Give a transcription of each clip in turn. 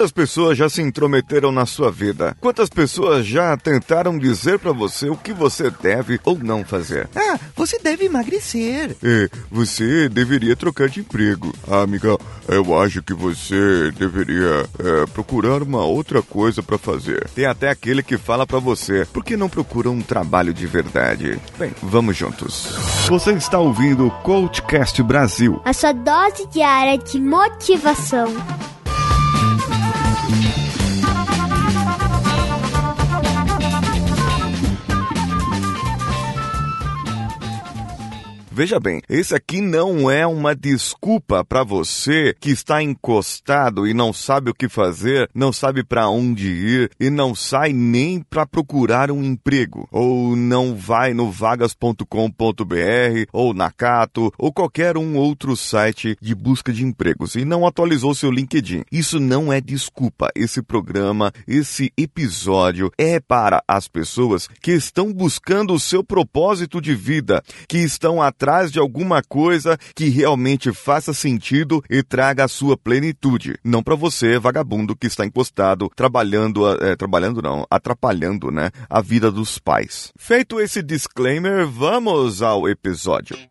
Quantas pessoas já se intrometeram na sua vida? Quantas pessoas já tentaram dizer para você o que você deve ou não fazer? Ah, você deve emagrecer. É, você deveria trocar de emprego. Ah, amiga, eu acho que você deveria é, procurar uma outra coisa para fazer. Tem até aquele que fala para você, por que não procura um trabalho de verdade? Bem, vamos juntos. Você está ouvindo o Coachcast Brasil. A sua dose diária de motivação. Veja bem, esse aqui não é uma desculpa para você que está encostado e não sabe o que fazer, não sabe para onde ir e não sai nem para procurar um emprego, ou não vai no vagas.com.br ou na Cato ou qualquer um outro site de busca de empregos e não atualizou seu LinkedIn. Isso não é desculpa. Esse programa, esse episódio é para as pessoas que estão buscando o seu propósito de vida, que estão atrás atrás de alguma coisa que realmente faça sentido e traga a sua plenitude. Não para você, vagabundo, que está encostado, trabalhando, é, trabalhando não, atrapalhando, né, a vida dos pais. Feito esse disclaimer, vamos ao episódio.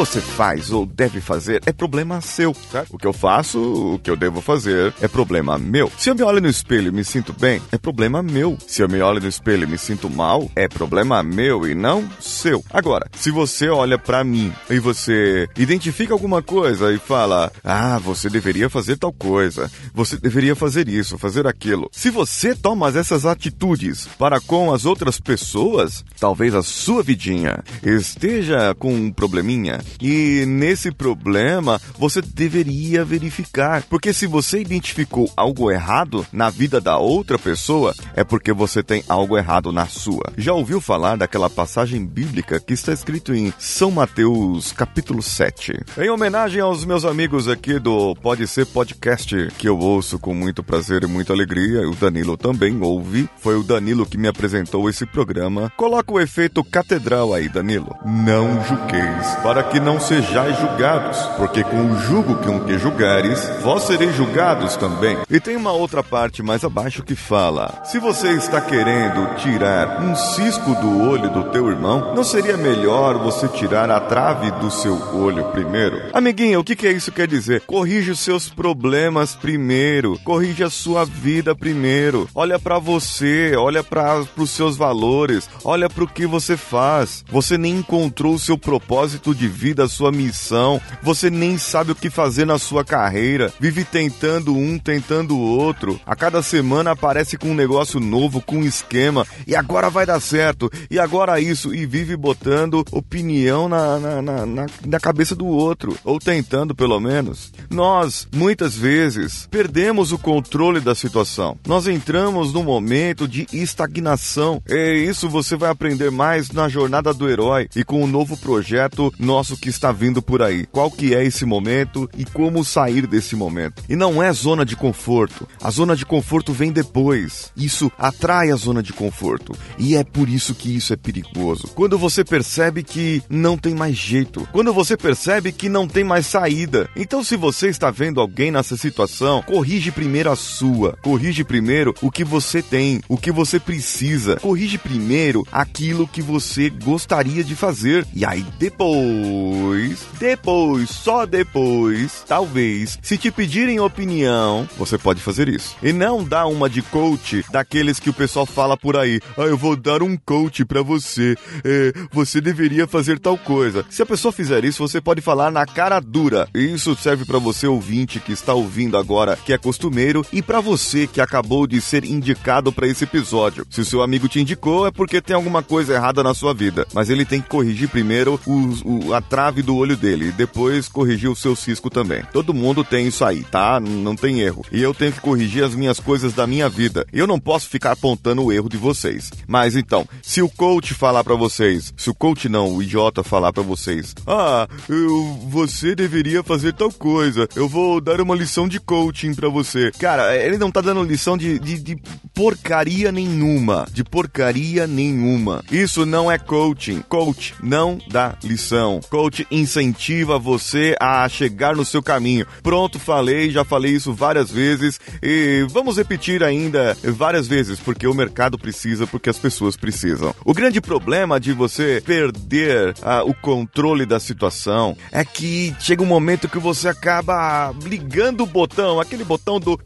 Você faz ou deve fazer é problema seu, certo? O que eu faço, o que eu devo fazer é problema meu. Se eu me olho no espelho e me sinto bem, é problema meu. Se eu me olho no espelho e me sinto mal, é problema meu e não seu. Agora, se você olha para mim e você identifica alguma coisa e fala: "Ah, você deveria fazer tal coisa. Você deveria fazer isso, fazer aquilo". Se você toma essas atitudes para com as outras pessoas, talvez a sua vidinha esteja com um probleminha e nesse problema você deveria verificar, porque se você identificou algo errado na vida da outra pessoa, é porque você tem algo errado na sua. Já ouviu falar daquela passagem bíblica que está escrito em São Mateus, capítulo 7? Em homenagem aos meus amigos aqui do Pode Ser Podcast, que eu ouço com muito prazer e muita alegria, o Danilo também ouve. Foi o Danilo que me apresentou esse programa. Coloca o efeito catedral aí, Danilo. Não julgueis, para que não sejais julgados, porque com o jugo com que julgares, vós sereis julgados também. E tem uma outra parte mais abaixo que fala: Se você está querendo tirar um cisco do olho do teu irmão, não seria melhor você tirar a trave do seu olho primeiro? Amiguinho, o que, que isso quer dizer? Corrige os seus problemas primeiro, corrige a sua vida primeiro. Olha para você, olha para os seus valores, olha para o que você faz. Você nem encontrou o seu propósito de vida vida, a sua missão. Você nem sabe o que fazer na sua carreira. Vive tentando um, tentando o outro. A cada semana aparece com um negócio novo, com um esquema. E agora vai dar certo. E agora isso. E vive botando opinião na, na, na, na, na cabeça do outro. Ou tentando, pelo menos. Nós, muitas vezes, perdemos o controle da situação. Nós entramos num momento de estagnação. E isso você vai aprender mais na jornada do herói e com o novo projeto nosso que está vindo por aí. Qual que é esse momento e como sair desse momento. E não é zona de conforto. A zona de conforto vem depois. Isso atrai a zona de conforto. E é por isso que isso é perigoso. Quando você percebe que não tem mais jeito. Quando você percebe que não tem mais saída. Então se você está vendo alguém nessa situação, corrige primeiro a sua. Corrige primeiro o que você tem, o que você precisa. Corrige primeiro aquilo que você gostaria de fazer. E aí depois depois, depois, só depois, talvez, se te pedirem opinião, você pode fazer isso. E não dar uma de coach daqueles que o pessoal fala por aí. Ah, eu vou dar um coach para você. É, você deveria fazer tal coisa. Se a pessoa fizer isso, você pode falar na cara dura. Isso serve para você ouvinte que está ouvindo agora, que é costumeiro, e para você que acabou de ser indicado para esse episódio. Se o seu amigo te indicou, é porque tem alguma coisa errada na sua vida. Mas ele tem que corrigir primeiro o, o, a trave do olho dele e depois corrigir o seu cisco também. Todo mundo tem isso aí, tá? Não tem erro. E eu tenho que corrigir as minhas coisas da minha vida. Eu não posso ficar apontando o erro de vocês. Mas então, se o coach falar para vocês, se o coach não, o idiota falar para vocês, ah, eu, você deveria fazer tal coisa, eu vou dar uma lição de coaching para você. Cara, ele não tá dando lição de, de, de porcaria nenhuma. De porcaria nenhuma. Isso não é coaching. Coach não dá lição. Coach incentiva você a chegar no seu caminho. Pronto, falei, já falei isso várias vezes e vamos repetir ainda várias vezes porque o mercado precisa, porque as pessoas precisam. O grande problema de você perder ah, o controle da situação é que chega um momento que você acaba ligando o botão, aquele botão do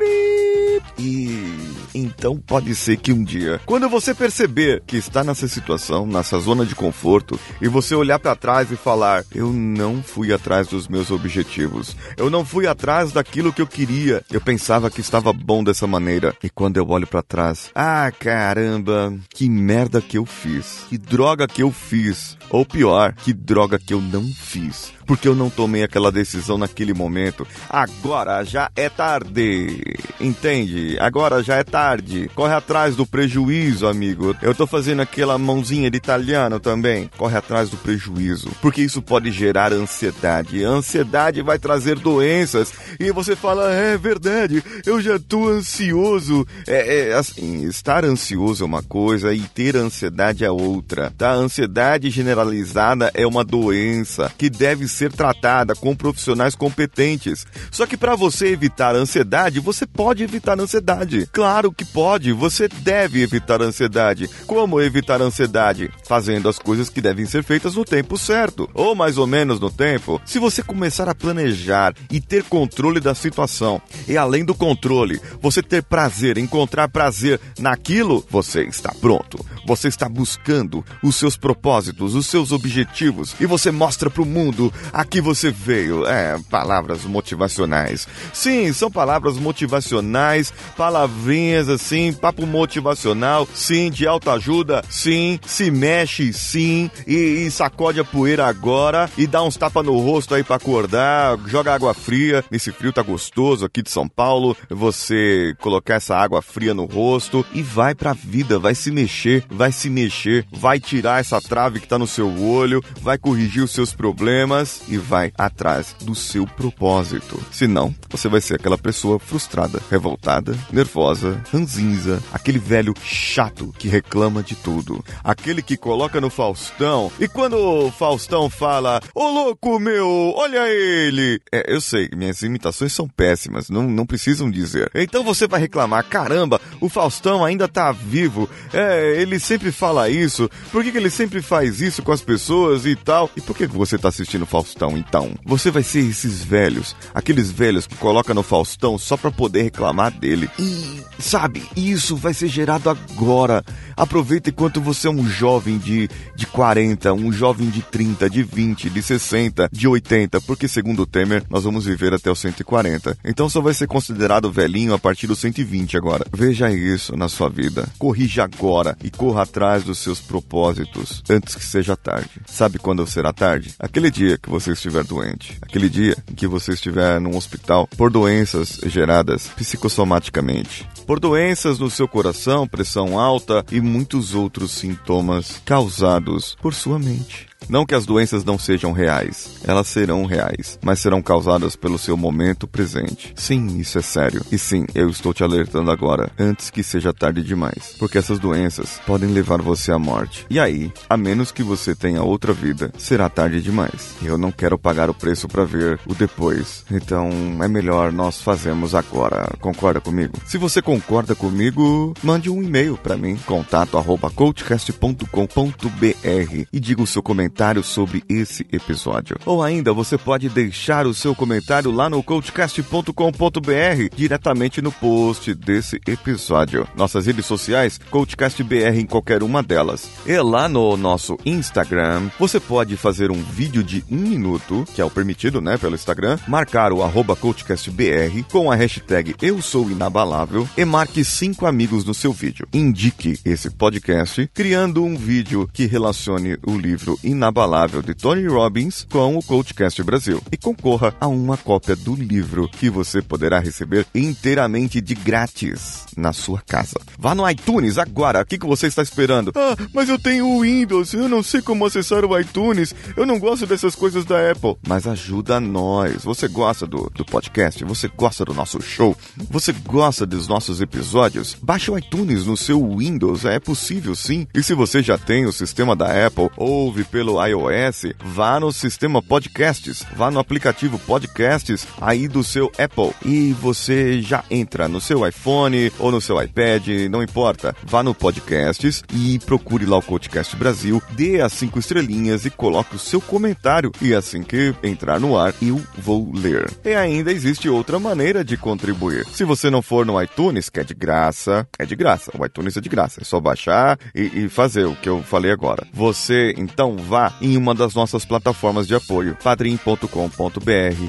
e então pode ser que um dia, quando você perceber que está nessa situação, nessa zona de conforto, e você olhar para trás e falar: Eu não fui atrás dos meus objetivos, eu não fui atrás daquilo que eu queria, eu pensava que estava bom dessa maneira, e quando eu olho para trás, ah caramba, que merda que eu fiz, que droga que eu fiz, ou pior, que droga que eu não fiz porque eu não tomei aquela decisão naquele momento. Agora já é tarde. Entende? Agora já é tarde. Corre atrás do prejuízo, amigo. Eu tô fazendo aquela mãozinha de italiano também. Corre atrás do prejuízo, porque isso pode gerar ansiedade. A ansiedade vai trazer doenças. E você fala, é verdade, eu já tô ansioso. É, é assim, estar ansioso é uma coisa e ter ansiedade é outra. Tá? A ansiedade generalizada é uma doença que deve ser tratada com profissionais competentes. Só que para você evitar ansiedade, você pode evitar ansiedade. Claro que pode, você deve evitar ansiedade. Como evitar ansiedade? Fazendo as coisas que devem ser feitas no tempo certo, ou mais ou menos no tempo. Se você começar a planejar e ter controle da situação, e além do controle, você ter prazer, encontrar prazer naquilo, você está pronto. Você está buscando os seus propósitos, os seus objetivos, e você mostra para o mundo Aqui você veio. É, palavras motivacionais. Sim, são palavras motivacionais, palavrinhas assim, papo motivacional, sim, de autoajuda, sim, se mexe, sim, e, e sacode a poeira agora e dá uns tapas no rosto aí para acordar, joga água fria. Nesse frio tá gostoso aqui de São Paulo, você colocar essa água fria no rosto e vai pra vida, vai se mexer, vai se mexer, vai tirar essa trave que tá no seu olho, vai corrigir os seus problemas e vai atrás do seu propósito. Senão, você vai ser aquela pessoa frustrada, revoltada, nervosa, ranzinza, aquele velho chato que reclama de tudo, aquele que coloca no Faustão e quando o Faustão fala: Ô louco meu, olha ele! É, eu sei, minhas imitações são péssimas, não, não precisam dizer. Então você vai reclamar: caramba, o Faustão ainda tá vivo, é, ele sempre fala isso, por que, que ele sempre faz isso com as pessoas e tal? E por que, que você tá assistindo Faustão? Faustão, então. Você vai ser esses velhos, aqueles velhos que coloca no Faustão só para poder reclamar dele. E, sabe, isso vai ser gerado agora. Aproveita enquanto você é um jovem de, de 40, um jovem de 30, de 20, de 60, de 80, porque segundo o Temer, nós vamos viver até os 140. Então só vai ser considerado velhinho a partir dos 120 agora. Veja isso na sua vida. Corrija agora e corra atrás dos seus propósitos antes que seja tarde. Sabe quando será tarde? Aquele dia que você estiver doente. Aquele dia em que você estiver num hospital por doenças geradas psicossomaticamente. Por doenças no seu coração, pressão alta e muitos outros sintomas causados por sua mente. Não que as doenças não sejam reais, elas serão reais, mas serão causadas pelo seu momento presente. Sim, isso é sério. E sim, eu estou te alertando agora, antes que seja tarde demais, porque essas doenças podem levar você à morte. E aí, a menos que você tenha outra vida, será tarde demais. Eu não quero pagar o preço para ver o depois. Então, é melhor nós fazermos agora. Concorda comigo? Se você concorda comigo, mande um e-mail para mim, contato@coachcast.com.br e diga o seu comentário comentário sobre esse episódio. Ou ainda, você pode deixar o seu comentário lá no coachcast.com.br, diretamente no post desse episódio. Nossas redes sociais, CoachCastBR em qualquer uma delas. E lá no nosso Instagram, você pode fazer um vídeo de um minuto, que é o permitido, né, pelo Instagram, marcar o arroba CoachCastBR com a hashtag Eu Sou Inabalável e marque cinco amigos no seu vídeo. Indique esse podcast criando um vídeo que relacione o livro Inabalável inabalável de Tony Robbins com o Coachcast Brasil e concorra a uma cópia do livro que você poderá receber inteiramente de grátis na sua casa. Vá no iTunes agora. O que, que você está esperando? Ah, mas eu tenho o Windows. Eu não sei como acessar o iTunes. Eu não gosto dessas coisas da Apple. Mas ajuda nós. Você gosta do, do podcast? Você gosta do nosso show? Você gosta dos nossos episódios? Baixe o iTunes no seu Windows. É possível sim. E se você já tem o sistema da Apple, ouve pelo iOS, vá no sistema Podcasts. Vá no aplicativo Podcasts aí do seu Apple. E você já entra no seu iPhone ou no seu iPad, não importa. Vá no Podcasts e procure lá o Podcast Brasil, dê as cinco estrelinhas e coloque o seu comentário. E assim que entrar no ar, eu vou ler. E ainda existe outra maneira de contribuir. Se você não for no iTunes, que é de graça, é de graça. O iTunes é de graça. É só baixar e, e fazer o que eu falei agora. Você então vá em uma das nossas plataformas de apoio: padrim.com.br,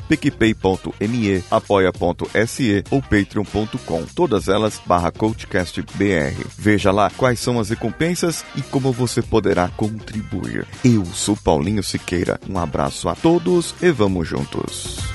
picpay.me, apoia.se ou patreon.com. Todas elas barra coachcastbr. Veja lá quais são as recompensas e como você poderá contribuir. Eu sou Paulinho Siqueira. Um abraço a todos e vamos juntos.